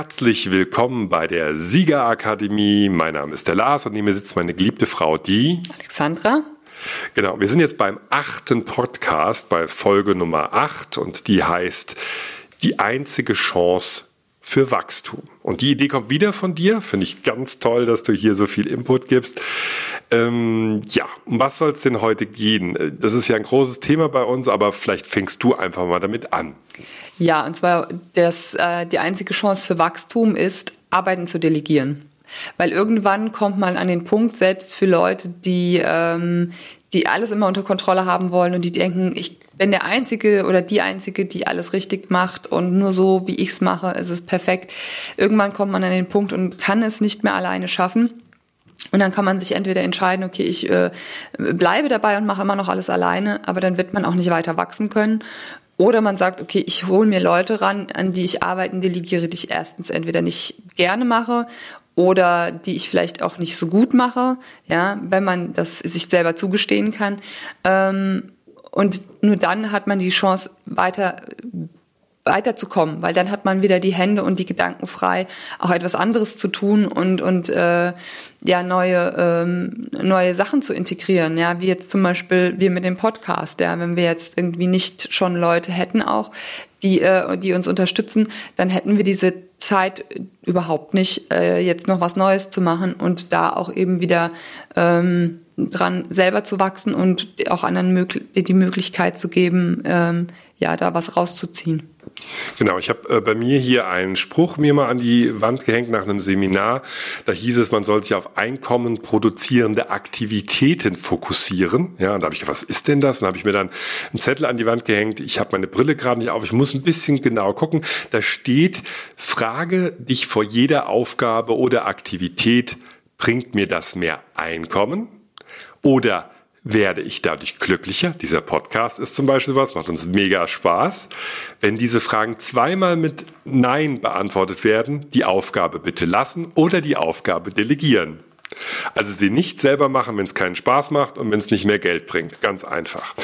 Herzlich willkommen bei der Siegerakademie. Mein Name ist der Lars und neben mir sitzt meine geliebte Frau, die Alexandra. Genau, wir sind jetzt beim achten Podcast, bei Folge Nummer acht und die heißt Die einzige Chance für Wachstum. Und die Idee kommt wieder von dir. Finde ich ganz toll, dass du hier so viel Input gibst. Ähm, ja, um was soll es denn heute gehen? Das ist ja ein großes Thema bei uns, aber vielleicht fängst du einfach mal damit an. Ja, und zwar das, äh, die einzige Chance für Wachstum ist, Arbeiten zu delegieren. Weil irgendwann kommt man an den Punkt, selbst für Leute, die, ähm, die alles immer unter Kontrolle haben wollen und die denken, ich bin der Einzige oder die Einzige, die alles richtig macht und nur so, wie ich es mache, ist es perfekt. Irgendwann kommt man an den Punkt und kann es nicht mehr alleine schaffen. Und dann kann man sich entweder entscheiden, okay, ich äh, bleibe dabei und mache immer noch alles alleine, aber dann wird man auch nicht weiter wachsen können. Oder man sagt, okay, ich hole mir Leute ran, an die ich arbeiten delegiere, die ich erstens entweder nicht gerne mache oder die ich vielleicht auch nicht so gut mache, ja, wenn man das sich selber zugestehen kann. Ähm, und nur dann hat man die Chance, weiter weiterzukommen, weil dann hat man wieder die Hände und die Gedanken frei, auch etwas anderes zu tun und und äh, ja neue ähm, neue Sachen zu integrieren, ja, wie jetzt zum Beispiel wir mit dem Podcast, ja, wenn wir jetzt irgendwie nicht schon Leute hätten auch, die äh, die uns unterstützen, dann hätten wir diese Zeit überhaupt nicht, äh, jetzt noch was Neues zu machen und da auch eben wieder ähm, dran selber zu wachsen und auch anderen mög die Möglichkeit zu geben, ähm, ja, da was rauszuziehen. Genau, ich habe äh, bei mir hier einen Spruch mir mal an die Wand gehängt nach einem Seminar. Da hieß es, man soll sich auf Einkommen produzierende Aktivitäten fokussieren. Ja, und da habe ich gedacht, was ist denn das? Und habe ich mir dann einen Zettel an die Wand gehängt. Ich habe meine Brille gerade nicht auf. Ich muss ein bisschen genau gucken. Da steht, frage dich vor jeder Aufgabe oder Aktivität, bringt mir das mehr Einkommen? Oder werde ich dadurch glücklicher? Dieser Podcast ist zum Beispiel was, macht uns mega Spaß. Wenn diese Fragen zweimal mit Nein beantwortet werden, die Aufgabe bitte lassen oder die Aufgabe delegieren. Also sie nicht selber machen, wenn es keinen Spaß macht und wenn es nicht mehr Geld bringt. Ganz einfach.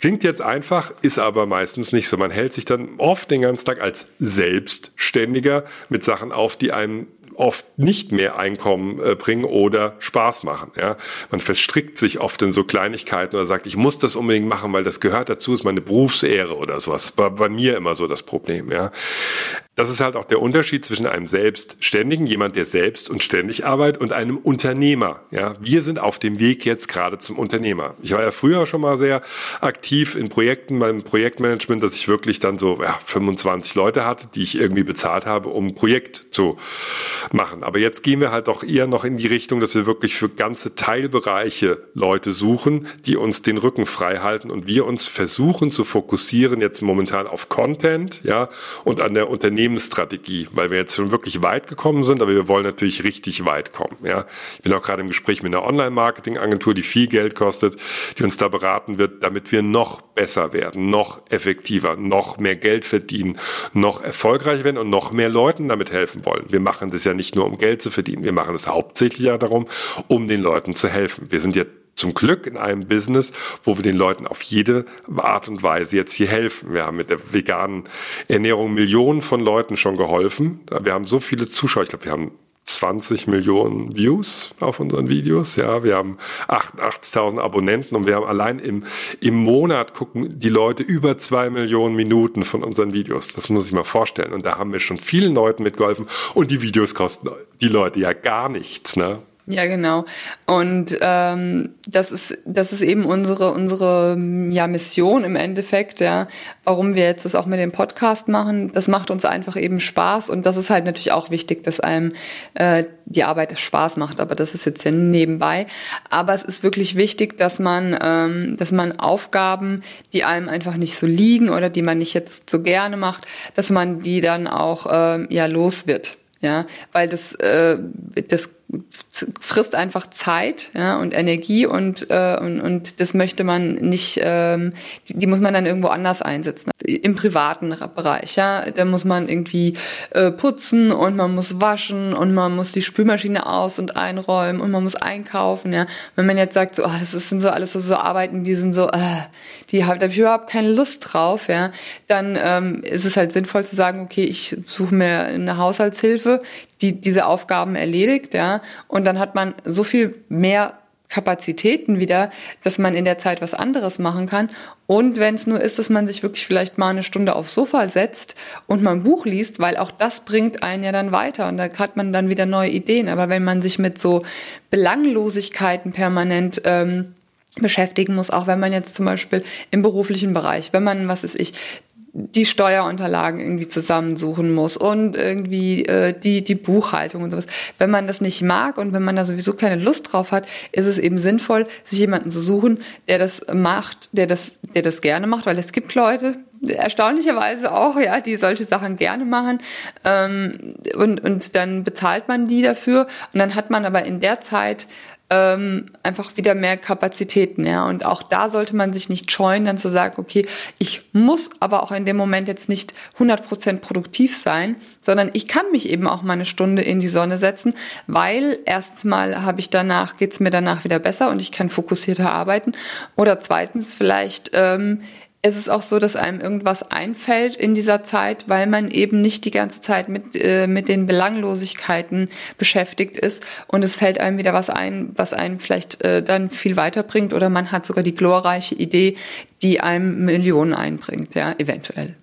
Klingt jetzt einfach, ist aber meistens nicht so. Man hält sich dann oft den ganzen Tag als Selbstständiger mit Sachen auf, die einem oft nicht mehr Einkommen äh, bringen oder Spaß machen. Ja? Man verstrickt sich oft in so Kleinigkeiten oder sagt, ich muss das unbedingt machen, weil das gehört dazu, ist meine Berufsehre oder sowas. Das war bei mir immer so das Problem. Ja? Das ist halt auch der Unterschied zwischen einem Selbstständigen, jemand, der selbst und ständig arbeitet, und einem Unternehmer. Ja, wir sind auf dem Weg jetzt gerade zum Unternehmer. Ich war ja früher schon mal sehr aktiv in Projekten, beim Projektmanagement, dass ich wirklich dann so ja, 25 Leute hatte, die ich irgendwie bezahlt habe, um ein Projekt zu machen. Aber jetzt gehen wir halt doch eher noch in die Richtung, dass wir wirklich für ganze Teilbereiche Leute suchen, die uns den Rücken frei halten und wir uns versuchen zu fokussieren jetzt momentan auf Content, ja, und an der Unternehmer Unternehmensstrategie, weil wir jetzt schon wirklich weit gekommen sind, aber wir wollen natürlich richtig weit kommen. Ja, ich bin auch gerade im Gespräch mit einer Online-Marketing-Agentur, die viel Geld kostet, die uns da beraten wird, damit wir noch besser werden, noch effektiver, noch mehr Geld verdienen, noch erfolgreicher werden und noch mehr Leuten damit helfen wollen. Wir machen das ja nicht nur, um Geld zu verdienen, wir machen es hauptsächlich ja darum, um den Leuten zu helfen. Wir sind ja zum Glück in einem Business, wo wir den Leuten auf jede Art und Weise jetzt hier helfen. Wir haben mit der veganen Ernährung Millionen von Leuten schon geholfen. Wir haben so viele Zuschauer. Ich glaube, wir haben 20 Millionen Views auf unseren Videos. Ja, wir haben 88.000 Abonnenten und wir haben allein im, im Monat gucken die Leute über zwei Millionen Minuten von unseren Videos. Das muss ich mal vorstellen. Und da haben wir schon vielen Leuten mitgeholfen und die Videos kosten die Leute ja gar nichts. Ne? Ja, genau. Und ähm, das ist das ist eben unsere unsere ja Mission im Endeffekt, ja, warum wir jetzt das auch mit dem Podcast machen. Das macht uns einfach eben Spaß und das ist halt natürlich auch wichtig, dass einem äh, die Arbeit Spaß macht. Aber das ist jetzt ja nebenbei. Aber es ist wirklich wichtig, dass man ähm, dass man Aufgaben, die einem einfach nicht so liegen oder die man nicht jetzt so gerne macht, dass man die dann auch äh, ja los wird ja, weil das, äh, das frisst einfach Zeit ja, und Energie und, äh, und, und das möchte man nicht, ähm, die, die muss man dann irgendwo anders einsetzen. Im privaten Bereich, ja. Da muss man irgendwie äh, putzen und man muss waschen und man muss die Spülmaschine aus- und einräumen und man muss einkaufen, ja. Wenn man jetzt sagt, so, oh, das sind so alles so, so Arbeiten, die sind so, äh, die habe hab ich überhaupt keine Lust drauf, ja, dann ähm, ist es halt sinnvoll zu sagen, okay, ich suche mir eine Haushaltshilfe, die diese Aufgaben erledigt, ja, und dann hat man so viel mehr Kapazitäten wieder, dass man in der Zeit was anderes machen kann. Und wenn es nur ist, dass man sich wirklich vielleicht mal eine Stunde aufs Sofa setzt und mal ein Buch liest, weil auch das bringt einen ja dann weiter und da hat man dann wieder neue Ideen. Aber wenn man sich mit so Belanglosigkeiten permanent ähm, beschäftigen muss, auch wenn man jetzt zum Beispiel im beruflichen Bereich, wenn man, was ist ich, die Steuerunterlagen irgendwie zusammensuchen muss und irgendwie äh, die, die Buchhaltung und sowas. Wenn man das nicht mag und wenn man da sowieso keine Lust drauf hat, ist es eben sinnvoll, sich jemanden zu suchen, der das macht, der das, der das gerne macht, weil es gibt Leute, erstaunlicherweise auch, ja, die solche Sachen gerne machen. Ähm, und, und dann bezahlt man die dafür und dann hat man aber in der Zeit ähm, einfach wieder mehr Kapazitäten. Ja? Und auch da sollte man sich nicht scheuen, dann zu sagen, okay, ich muss aber auch in dem Moment jetzt nicht 100% produktiv sein, sondern ich kann mich eben auch mal eine Stunde in die Sonne setzen, weil erstmal habe ich danach, geht's mir danach wieder besser und ich kann fokussierter arbeiten. Oder zweitens vielleicht ähm, es ist auch so, dass einem irgendwas einfällt in dieser Zeit, weil man eben nicht die ganze Zeit mit, äh, mit den Belanglosigkeiten beschäftigt ist und es fällt einem wieder was ein, was einen vielleicht äh, dann viel weiterbringt oder man hat sogar die glorreiche Idee, die einem Millionen einbringt, ja, eventuell.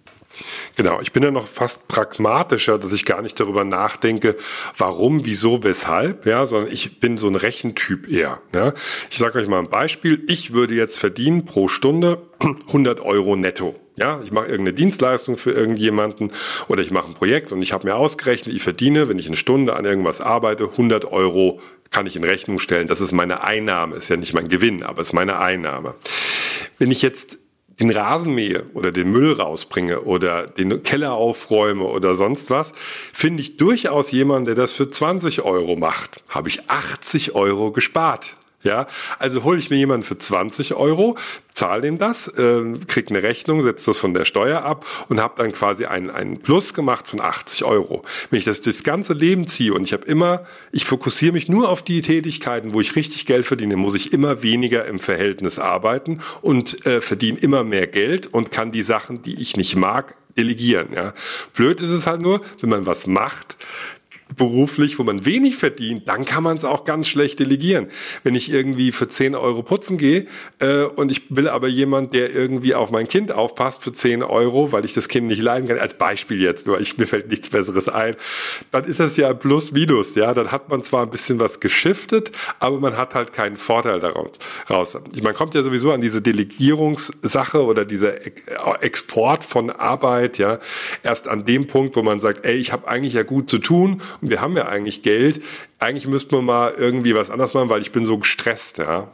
Genau, ich bin ja noch fast pragmatischer, dass ich gar nicht darüber nachdenke, warum, wieso, weshalb, ja, sondern ich bin so ein Rechentyp eher. Ja. Ich sage euch mal ein Beispiel. Ich würde jetzt verdienen pro Stunde 100 Euro netto. Ja, ich mache irgendeine Dienstleistung für irgendjemanden oder ich mache ein Projekt und ich habe mir ausgerechnet, ich verdiene, wenn ich eine Stunde an irgendwas arbeite, 100 Euro kann ich in Rechnung stellen. Das ist meine Einnahme, ist ja nicht mein Gewinn, aber ist meine Einnahme. Wenn ich jetzt den Rasen mähe oder den Müll rausbringe oder den Keller aufräume oder sonst was, finde ich durchaus jemanden, der das für 20 Euro macht. Habe ich 80 Euro gespart. Ja, also hole ich mir jemanden für 20 Euro, zahle dem das, äh, krieg eine Rechnung, setze das von der Steuer ab und habe dann quasi einen, einen Plus gemacht von 80 Euro. Wenn ich das das ganze Leben ziehe und ich habe immer, ich fokussiere mich nur auf die Tätigkeiten, wo ich richtig Geld verdiene, muss ich immer weniger im Verhältnis arbeiten und äh, verdiene immer mehr Geld und kann die Sachen, die ich nicht mag, delegieren. Ja. Blöd ist es halt nur, wenn man was macht, beruflich, wo man wenig verdient, dann kann man es auch ganz schlecht delegieren. Wenn ich irgendwie für 10 Euro putzen gehe äh, und ich will aber jemand, der irgendwie auf mein Kind aufpasst für 10 Euro, weil ich das Kind nicht leiden kann, als Beispiel jetzt nur, ich, mir fällt nichts Besseres ein, dann ist das ja plus minus, ja, dann hat man zwar ein bisschen was geschiftet, aber man hat halt keinen Vorteil daraus. Raus. Man kommt ja sowieso an diese Delegierungssache oder dieser Export von Arbeit, ja, erst an dem Punkt, wo man sagt, ey, ich habe eigentlich ja gut zu tun und wir haben ja eigentlich Geld. Eigentlich müssten wir mal irgendwie was anderes machen, weil ich bin so gestresst, ja.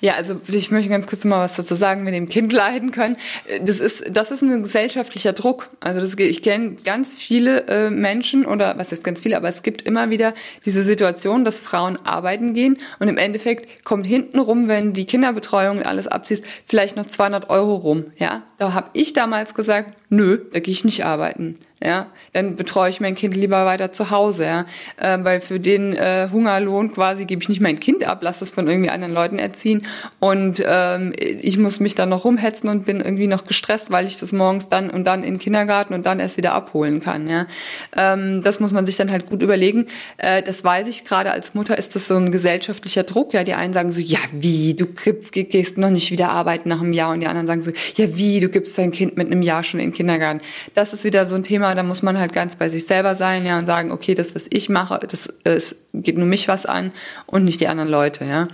Ja, also ich möchte ganz kurz mal was dazu sagen, mit dem Kind leiden können. Das ist, das ist ein gesellschaftlicher Druck. Also das, ich kenne ganz viele äh, Menschen oder was heißt ganz viele, aber es gibt immer wieder diese Situation, dass Frauen arbeiten gehen und im Endeffekt kommt hinten rum, wenn die Kinderbetreuung alles abziehst, vielleicht noch 200 Euro rum. Ja, da habe ich damals gesagt, nö, da gehe ich nicht arbeiten ja, dann betreue ich mein Kind lieber weiter zu Hause, ja, äh, weil für den äh, Hungerlohn quasi gebe ich nicht mein Kind ab, lasse es von irgendwie anderen Leuten erziehen und ähm, ich muss mich dann noch rumhetzen und bin irgendwie noch gestresst, weil ich das morgens dann und dann in den Kindergarten und dann erst wieder abholen kann, ja. Ähm, das muss man sich dann halt gut überlegen. Äh, das weiß ich gerade als Mutter ist das so ein gesellschaftlicher Druck, ja. Die einen sagen so, ja wie, du gehst noch nicht wieder arbeiten nach einem Jahr und die anderen sagen so, ja wie, du gibst dein Kind mit einem Jahr schon in den Kindergarten. Das ist wieder so ein Thema da muss man halt ganz bei sich selber sein, ja, und sagen, okay, das, was ich mache, das es geht nur mich was an und nicht die anderen Leute, ja.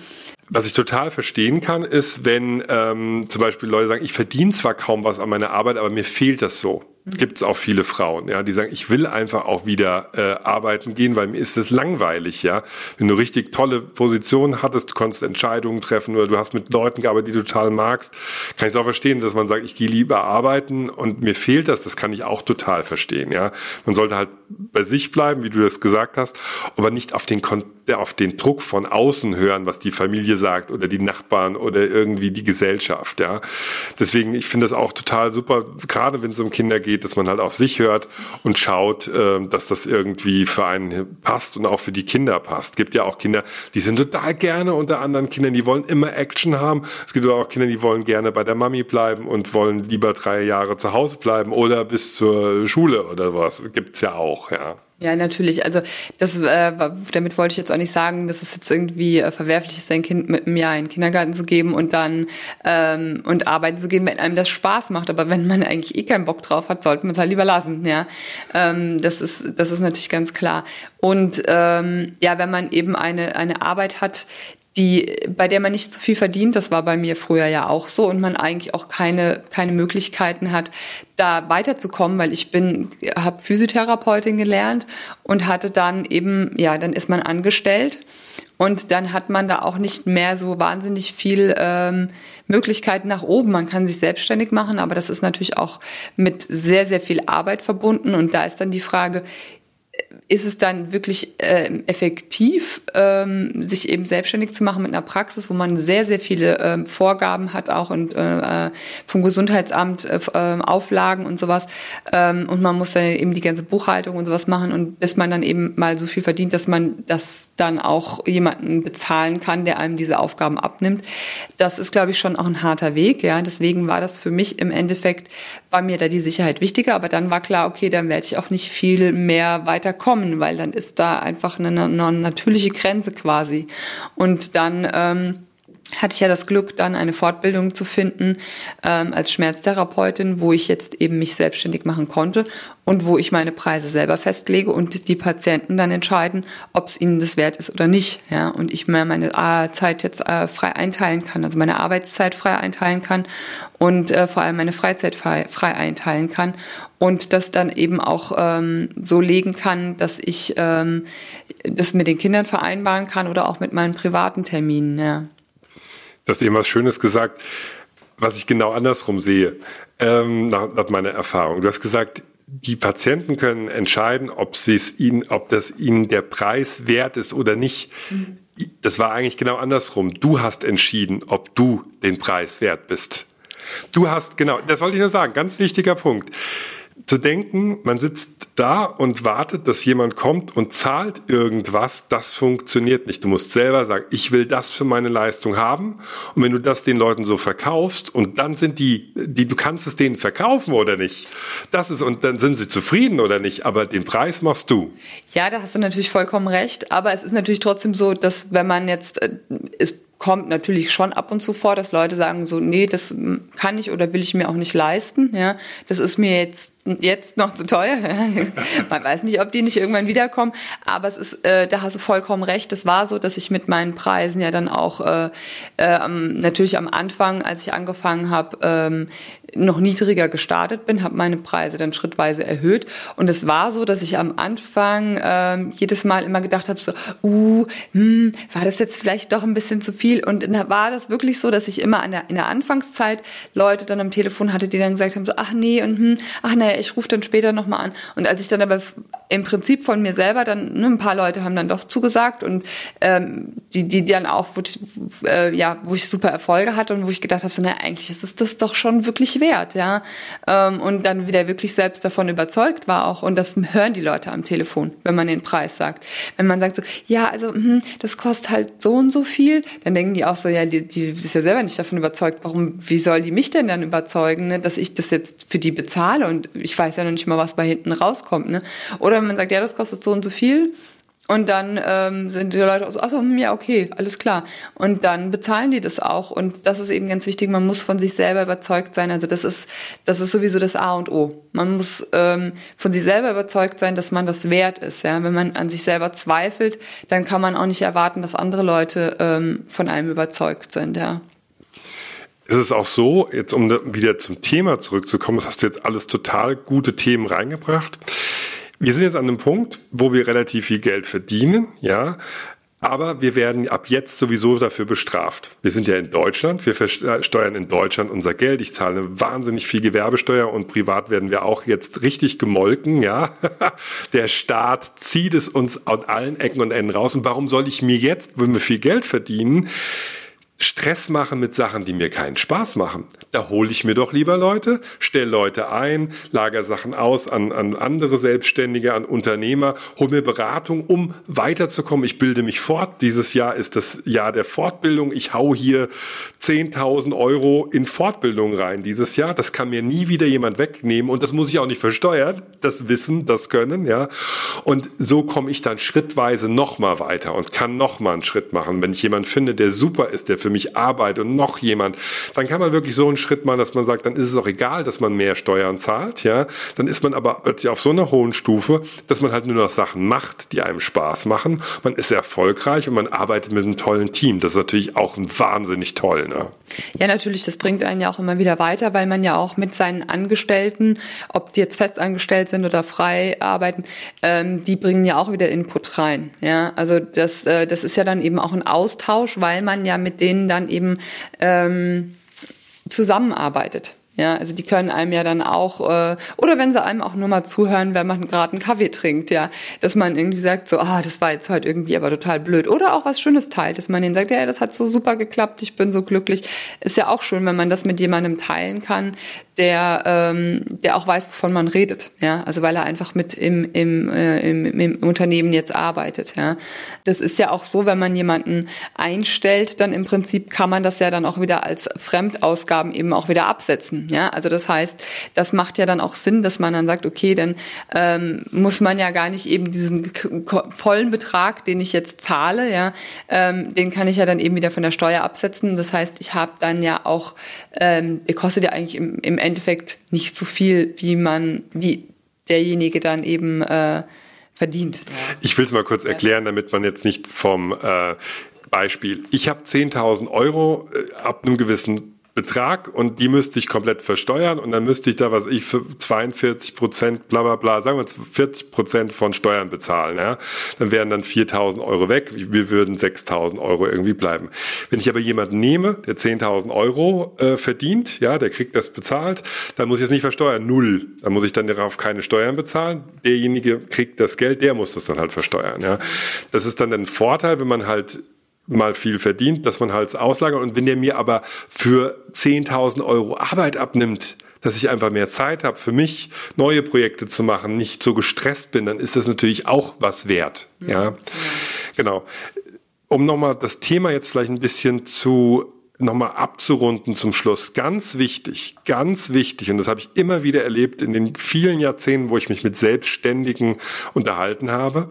Was ich total verstehen kann, ist, wenn ähm, zum Beispiel Leute sagen, ich verdiene zwar kaum was an meiner Arbeit, aber mir fehlt das so. Gibt es auch viele Frauen, ja, die sagen, ich will einfach auch wieder äh, arbeiten gehen, weil mir ist es langweilig, ja. Wenn du richtig tolle Positionen hattest, du konntest Entscheidungen treffen oder du hast mit Leuten gearbeitet, die du total magst, kann ich es auch verstehen, dass man sagt, ich gehe lieber arbeiten und mir fehlt das, das kann ich auch total verstehen, ja. Man sollte halt bei sich bleiben, wie du das gesagt hast, aber nicht auf den Kon auf den Druck von außen hören, was die Familie sagt oder die Nachbarn oder irgendwie die Gesellschaft, ja. Deswegen, ich finde das auch total super, gerade wenn es um Kinder geht, geht, dass man halt auf sich hört und schaut, äh, dass das irgendwie für einen passt und auch für die Kinder passt. Es gibt ja auch Kinder, die sind total gerne unter anderen Kindern, die wollen immer Action haben. Es gibt aber auch Kinder, die wollen gerne bei der Mami bleiben und wollen lieber drei Jahre zu Hause bleiben oder bis zur Schule oder was. Gibt's ja auch, ja. Ja, natürlich. Also das, äh, damit wollte ich jetzt auch nicht sagen, dass es jetzt irgendwie äh, verwerflich ist, sein Kind mit einem Jahr in den Kindergarten zu geben und dann ähm, und arbeiten zu gehen, wenn einem das Spaß macht. Aber wenn man eigentlich eh keinen Bock drauf hat, sollte man es halt lieber lassen. Ja, ähm, das ist das ist natürlich ganz klar. Und ähm, ja, wenn man eben eine eine Arbeit hat, die, bei der man nicht zu viel verdient, das war bei mir früher ja auch so und man eigentlich auch keine, keine Möglichkeiten hat, da weiterzukommen, weil ich bin, habe Physiotherapeutin gelernt und hatte dann eben, ja, dann ist man angestellt und dann hat man da auch nicht mehr so wahnsinnig viel ähm, Möglichkeiten nach oben. Man kann sich selbstständig machen, aber das ist natürlich auch mit sehr, sehr viel Arbeit verbunden und da ist dann die Frage, ist es dann wirklich äh, effektiv, ähm, sich eben selbstständig zu machen mit einer Praxis, wo man sehr, sehr viele ähm, Vorgaben hat, auch und äh, vom Gesundheitsamt äh, ähm, Auflagen und sowas. Ähm, und man muss dann eben die ganze Buchhaltung und sowas machen und bis man dann eben mal so viel verdient, dass man das dann auch jemanden bezahlen kann, der einem diese Aufgaben abnimmt. Das ist, glaube ich, schon auch ein harter Weg. Ja, deswegen war das für mich im Endeffekt war mir da die Sicherheit wichtiger, aber dann war klar, okay, dann werde ich auch nicht viel mehr weiterkommen, weil dann ist da einfach eine, eine natürliche Grenze quasi. Und dann ähm, hatte ich ja das Glück, dann eine Fortbildung zu finden ähm, als Schmerztherapeutin, wo ich jetzt eben mich selbstständig machen konnte und wo ich meine Preise selber festlege und die Patienten dann entscheiden, ob es ihnen das wert ist oder nicht. Ja, und ich mir meine äh, Zeit jetzt äh, frei einteilen kann, also meine Arbeitszeit frei einteilen kann und äh, vor allem meine Freizeit frei, frei einteilen kann und das dann eben auch ähm, so legen kann, dass ich ähm, das mit den Kindern vereinbaren kann oder auch mit meinen privaten Terminen. Ja. Du hast eben was Schönes gesagt, was ich genau andersrum sehe, ähm, nach, nach meiner Erfahrung. Du hast gesagt, die Patienten können entscheiden, ob sie es ihnen, ob das ihnen der Preis wert ist oder nicht. Mhm. Das war eigentlich genau andersrum. Du hast entschieden, ob du den Preis wert bist. Du hast, genau, das wollte ich nur sagen, ganz wichtiger Punkt zu denken, man sitzt da und wartet, dass jemand kommt und zahlt irgendwas, das funktioniert nicht. Du musst selber sagen, ich will das für meine Leistung haben. Und wenn du das den Leuten so verkaufst und dann sind die, die, du kannst es denen verkaufen oder nicht. Das ist, und dann sind sie zufrieden oder nicht, aber den Preis machst du. Ja, da hast du natürlich vollkommen recht. Aber es ist natürlich trotzdem so, dass wenn man jetzt, äh, ist kommt natürlich schon ab und zu vor, dass Leute sagen so, nee, das kann ich oder will ich mir auch nicht leisten. Ja, das ist mir jetzt jetzt noch zu teuer. Man weiß nicht, ob die nicht irgendwann wiederkommen. Aber es ist, äh, da hast du vollkommen recht. Es war so, dass ich mit meinen Preisen ja dann auch äh, äh, natürlich am Anfang, als ich angefangen habe, ähm, noch niedriger gestartet bin, habe meine Preise dann schrittweise erhöht. Und es war so, dass ich am Anfang äh, jedes Mal immer gedacht habe, so, uh, hm, war das jetzt vielleicht doch ein bisschen zu viel? Und dann war das wirklich so, dass ich immer der, in der Anfangszeit Leute dann am Telefon hatte, die dann gesagt haben, so, ach nee, und hm, ach naja, ich rufe dann später nochmal an. Und als ich dann aber im Prinzip von mir selber dann, ne, ein paar Leute haben dann doch zugesagt und ähm, die, die dann auch, wo ich, äh, ja, wo ich super Erfolge hatte und wo ich gedacht habe, so, naja, eigentlich ist es das doch schon wirklich wert, ja. Ähm, und dann wieder wirklich selbst davon überzeugt war auch. Und das hören die Leute am Telefon, wenn man den Preis sagt. Wenn man sagt so, ja, also hm, das kostet halt so und so viel, dann denken die auch so, ja, die, die ist ja selber nicht davon überzeugt. Warum, wie soll die mich denn dann überzeugen, ne, dass ich das jetzt für die bezahle und ich weiß ja noch nicht mal, was bei hinten rauskommt. Ne? Oder wenn man sagt, ja, das kostet so und so viel, und dann ähm, sind die Leute so, achso, hm, ja, okay, alles klar. Und dann bezahlen die das auch. Und das ist eben ganz wichtig, man muss von sich selber überzeugt sein. Also das ist, das ist sowieso das A und O. Man muss ähm, von sich selber überzeugt sein, dass man das wert ist. Ja? Wenn man an sich selber zweifelt, dann kann man auch nicht erwarten, dass andere Leute ähm, von einem überzeugt sind. Ja. ist es auch so, jetzt um wieder zum Thema zurückzukommen, das hast du jetzt alles total gute Themen reingebracht. Wir sind jetzt an einem Punkt, wo wir relativ viel Geld verdienen, ja. Aber wir werden ab jetzt sowieso dafür bestraft. Wir sind ja in Deutschland, wir versteuern in Deutschland unser Geld. Ich zahle wahnsinnig viel Gewerbesteuer und privat werden wir auch jetzt richtig gemolken, ja. Der Staat zieht es uns an allen Ecken und Enden raus. Und warum soll ich mir jetzt, wenn wir viel Geld verdienen, Stress machen mit Sachen, die mir keinen Spaß machen. Da hole ich mir doch lieber Leute, stelle Leute ein, lager Sachen aus an, an andere Selbstständige, an Unternehmer, hole mir Beratung, um weiterzukommen. Ich bilde mich fort. Dieses Jahr ist das Jahr der Fortbildung. Ich hau hier 10.000 Euro in Fortbildung rein dieses Jahr. Das kann mir nie wieder jemand wegnehmen und das muss ich auch nicht versteuern. Das Wissen, das Können, ja. Und so komme ich dann schrittweise nochmal weiter und kann nochmal einen Schritt machen. Wenn ich jemanden finde, der super ist, der für mich arbeitet und noch jemand, dann kann man wirklich so einen Schritt machen, dass man sagt, dann ist es auch egal, dass man mehr Steuern zahlt, ja. Dann ist man aber plötzlich auf so einer hohen Stufe, dass man halt nur noch Sachen macht, die einem Spaß machen. Man ist erfolgreich und man arbeitet mit einem tollen Team. Das ist natürlich auch wahnsinnig toll, ne? Ja, natürlich, das bringt einen ja auch immer wieder weiter, weil man ja auch mit seinen Angestellten, ob die jetzt festangestellt sind oder frei arbeiten, ähm, die bringen ja auch wieder Input rein. Ja, also das, äh, das ist ja dann eben auch ein Austausch, weil man ja mit denen dann eben ähm, zusammenarbeitet. Ja, also die können einem ja dann auch, äh, oder wenn sie einem auch nur mal zuhören, wenn man gerade einen Kaffee trinkt, ja, dass man irgendwie sagt, so, ah, das war jetzt heute irgendwie aber total blöd. Oder auch was Schönes teilt, dass man denen sagt, ja, das hat so super geklappt, ich bin so glücklich. Ist ja auch schön, wenn man das mit jemandem teilen kann, der, ähm, der auch weiß, wovon man redet. Ja, also weil er einfach mit im, im, äh, im, im Unternehmen jetzt arbeitet. Ja, das ist ja auch so, wenn man jemanden einstellt, dann im Prinzip kann man das ja dann auch wieder als Fremdausgaben eben auch wieder absetzen. Ja, also das heißt, das macht ja dann auch Sinn, dass man dann sagt, okay, dann ähm, muss man ja gar nicht eben diesen vollen Betrag, den ich jetzt zahle, ja, ähm, den kann ich ja dann eben wieder von der Steuer absetzen. Das heißt, ich habe dann ja auch, ähm, kostet ja eigentlich im, im Endeffekt nicht so viel, wie man, wie derjenige dann eben äh, verdient. Ich will es mal kurz erklären, damit man jetzt nicht vom äh, Beispiel. Ich habe 10.000 Euro äh, ab einem gewissen Betrag und die müsste ich komplett versteuern und dann müsste ich da, was ich für 42 Prozent, bla bla bla, sagen wir 40 Prozent von Steuern bezahlen. Ja? Dann wären dann 4.000 Euro weg, wir würden 6.000 Euro irgendwie bleiben. Wenn ich aber jemanden nehme, der 10.000 Euro äh, verdient, ja, der kriegt das bezahlt, dann muss ich es nicht versteuern, null. Dann muss ich dann darauf keine Steuern bezahlen. Derjenige kriegt das Geld, der muss das dann halt versteuern. Ja? Das ist dann ein Vorteil, wenn man halt mal viel verdient, dass man halt auslagert. Und wenn der mir aber für 10.000 Euro Arbeit abnimmt, dass ich einfach mehr Zeit habe, für mich neue Projekte zu machen, nicht so gestresst bin, dann ist das natürlich auch was wert. Ja, ja. genau. Um nochmal das Thema jetzt vielleicht ein bisschen zu nochmal abzurunden zum Schluss. Ganz wichtig, ganz wichtig, und das habe ich immer wieder erlebt in den vielen Jahrzehnten, wo ich mich mit Selbstständigen unterhalten habe.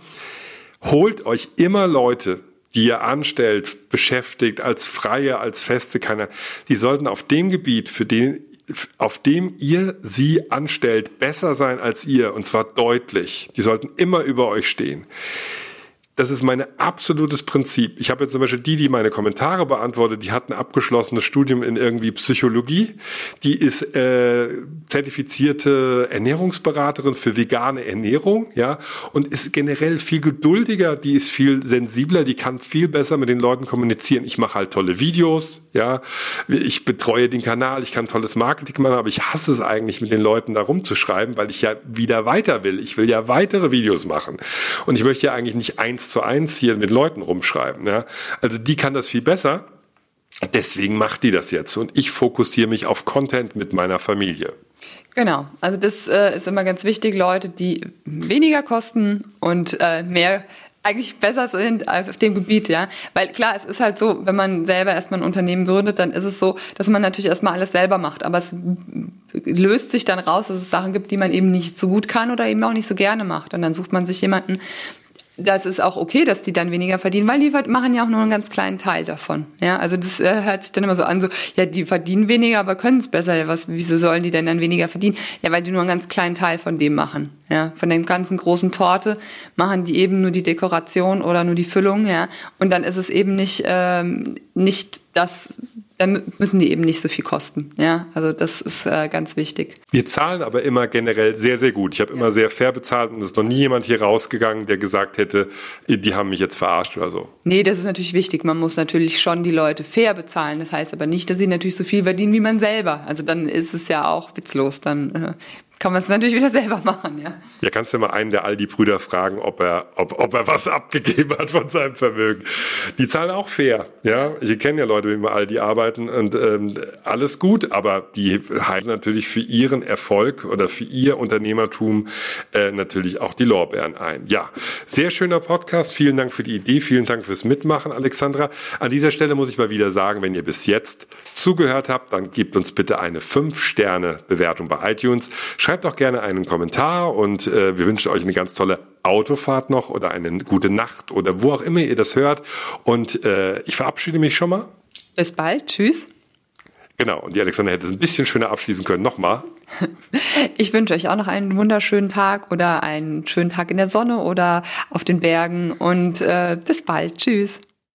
Holt euch immer Leute, die ihr anstellt, beschäftigt, als Freie, als Feste, keiner, die sollten auf dem Gebiet, für den, auf dem ihr sie anstellt, besser sein als ihr, und zwar deutlich. Die sollten immer über euch stehen. Das ist mein absolutes Prinzip. Ich habe jetzt zum Beispiel die, die meine Kommentare beantwortet, die hat ein abgeschlossenes Studium in irgendwie Psychologie. Die ist äh, zertifizierte Ernährungsberaterin für vegane Ernährung, ja, und ist generell viel geduldiger, die ist viel sensibler, die kann viel besser mit den Leuten kommunizieren. Ich mache halt tolle Videos, ja, ich betreue den Kanal, ich kann tolles Marketing machen, aber ich hasse es eigentlich, mit den Leuten da rumzuschreiben, weil ich ja wieder weiter will. Ich will ja weitere Videos machen. Und ich möchte ja eigentlich nicht eins zu eins hier mit Leuten rumschreiben. Ja? Also die kann das viel besser. Deswegen macht die das jetzt. Und ich fokussiere mich auf Content mit meiner Familie. Genau, also das äh, ist immer ganz wichtig, Leute, die weniger kosten und äh, mehr eigentlich besser sind auf dem Gebiet, ja. Weil klar, es ist halt so, wenn man selber erstmal ein Unternehmen gründet, dann ist es so, dass man natürlich erstmal alles selber macht. Aber es löst sich dann raus, dass es Sachen gibt, die man eben nicht so gut kann oder eben auch nicht so gerne macht. Und dann sucht man sich jemanden, das ist auch okay, dass die dann weniger verdienen, weil die machen ja auch nur einen ganz kleinen Teil davon. Ja, also das äh, hört sich dann immer so an, so, ja, die verdienen weniger, aber können es besser. Ja, was, wieso sollen die denn dann weniger verdienen? Ja, weil die nur einen ganz kleinen Teil von dem machen. Ja, von der ganzen großen Torte machen die eben nur die Dekoration oder nur die Füllung. Ja, und dann ist es eben nicht, ähm, nicht das dann müssen die eben nicht so viel kosten. Ja, also das ist äh, ganz wichtig. Wir zahlen aber immer generell sehr, sehr gut. Ich habe ja. immer sehr fair bezahlt und es ist noch nie jemand hier rausgegangen, der gesagt hätte, die haben mich jetzt verarscht oder so. Nee, das ist natürlich wichtig. Man muss natürlich schon die Leute fair bezahlen. Das heißt aber nicht, dass sie natürlich so viel verdienen wie man selber. Also dann ist es ja auch witzlos. Dann äh, kann man es natürlich wieder selber machen, ja. Ja, kannst du mal einen der Aldi-Brüder fragen, ob er, ob, ob er was abgegeben hat von seinem Vermögen. Die zahlen auch fair, ja. Ich kenne ja Leute, die mit Aldi arbeiten und ähm, alles gut, aber die halten natürlich für ihren Erfolg oder für ihr Unternehmertum äh, natürlich auch die Lorbeeren ein. Ja, sehr schöner Podcast. Vielen Dank für die Idee, vielen Dank fürs Mitmachen, Alexandra. An dieser Stelle muss ich mal wieder sagen, wenn ihr bis jetzt zugehört habt, dann gebt uns bitte eine 5-Sterne-Bewertung bei iTunes. Schreibt Schreibt doch gerne einen Kommentar und äh, wir wünschen euch eine ganz tolle Autofahrt noch oder eine gute Nacht oder wo auch immer ihr das hört. Und äh, ich verabschiede mich schon mal. Bis bald. Tschüss. Genau, und die Alexander hätte es ein bisschen schöner abschließen können. Nochmal. Ich wünsche euch auch noch einen wunderschönen Tag oder einen schönen Tag in der Sonne oder auf den Bergen und äh, bis bald. Tschüss.